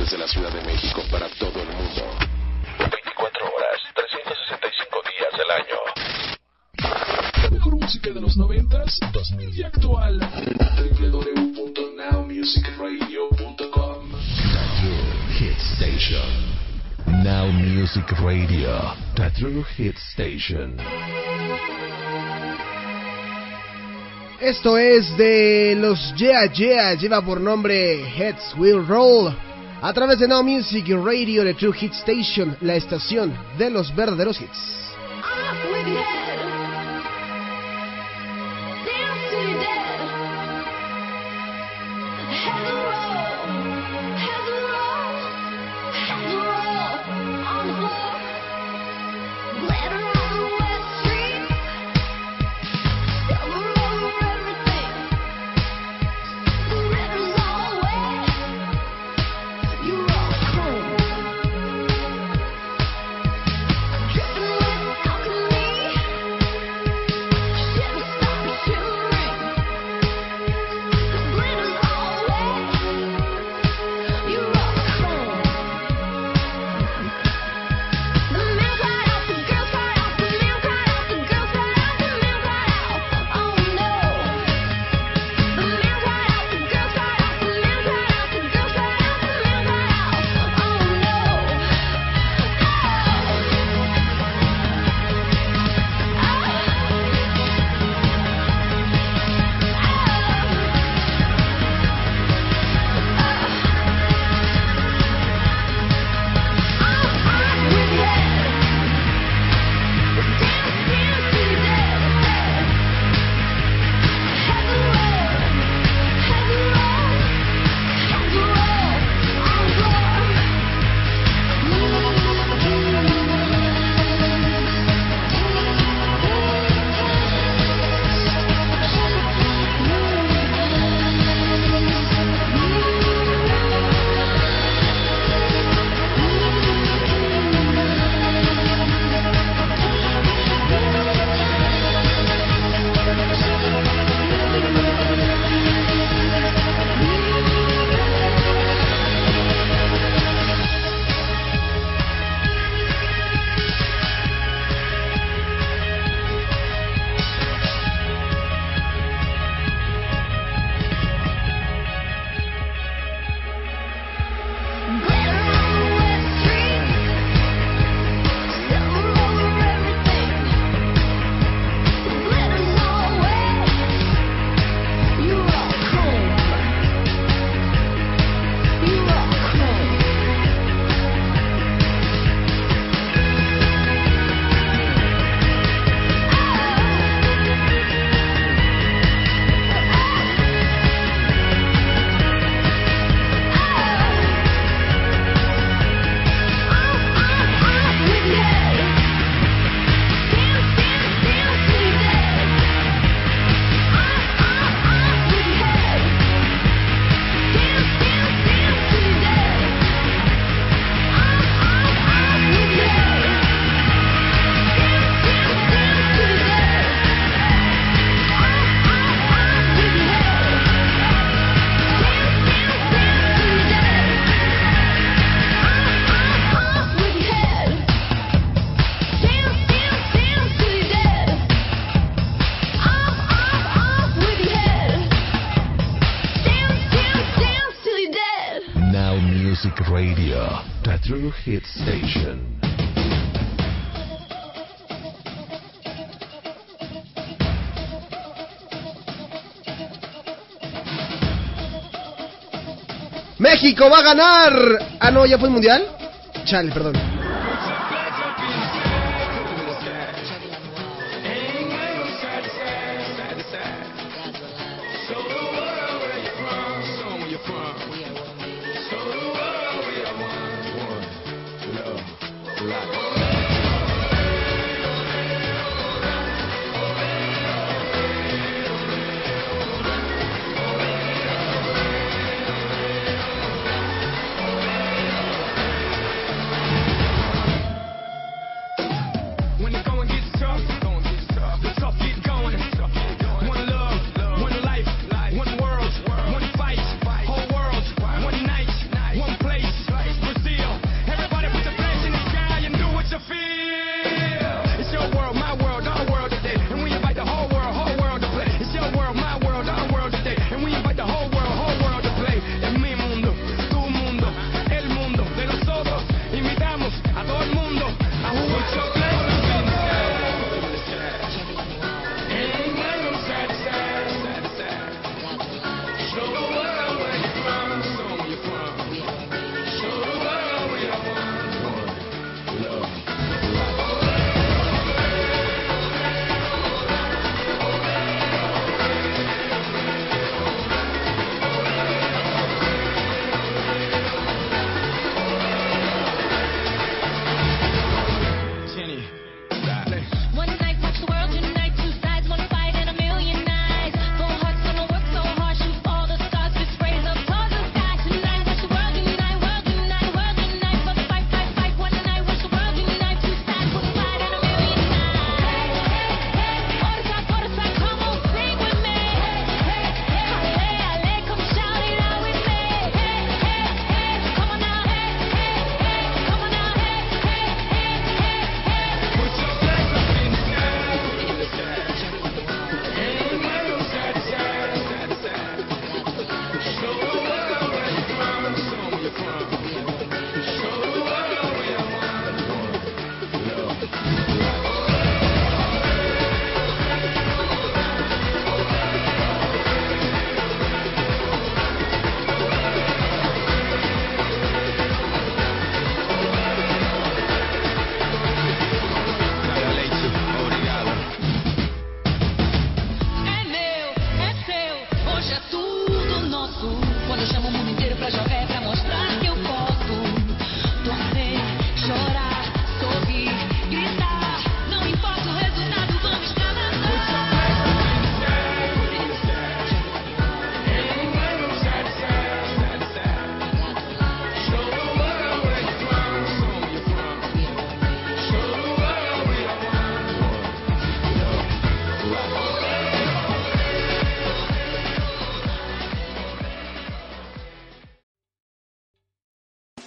desde la Ciudad de México para todo el mundo. 24 horas, 365 días al año. La mejor música de los 90s, 2000 y actual. www.nowmusicradio.com Hit Station. Now Music Radio. The True Hit Station. Esto es de los Yeah Yeah, lleva por nombre Heads Will Roll. A través de Now Music Radio, The True Hit Station, la estación de los verdaderos hits. Hit Station. México va a ganar. Ah, no, ya fue el mundial. Chale, perdón.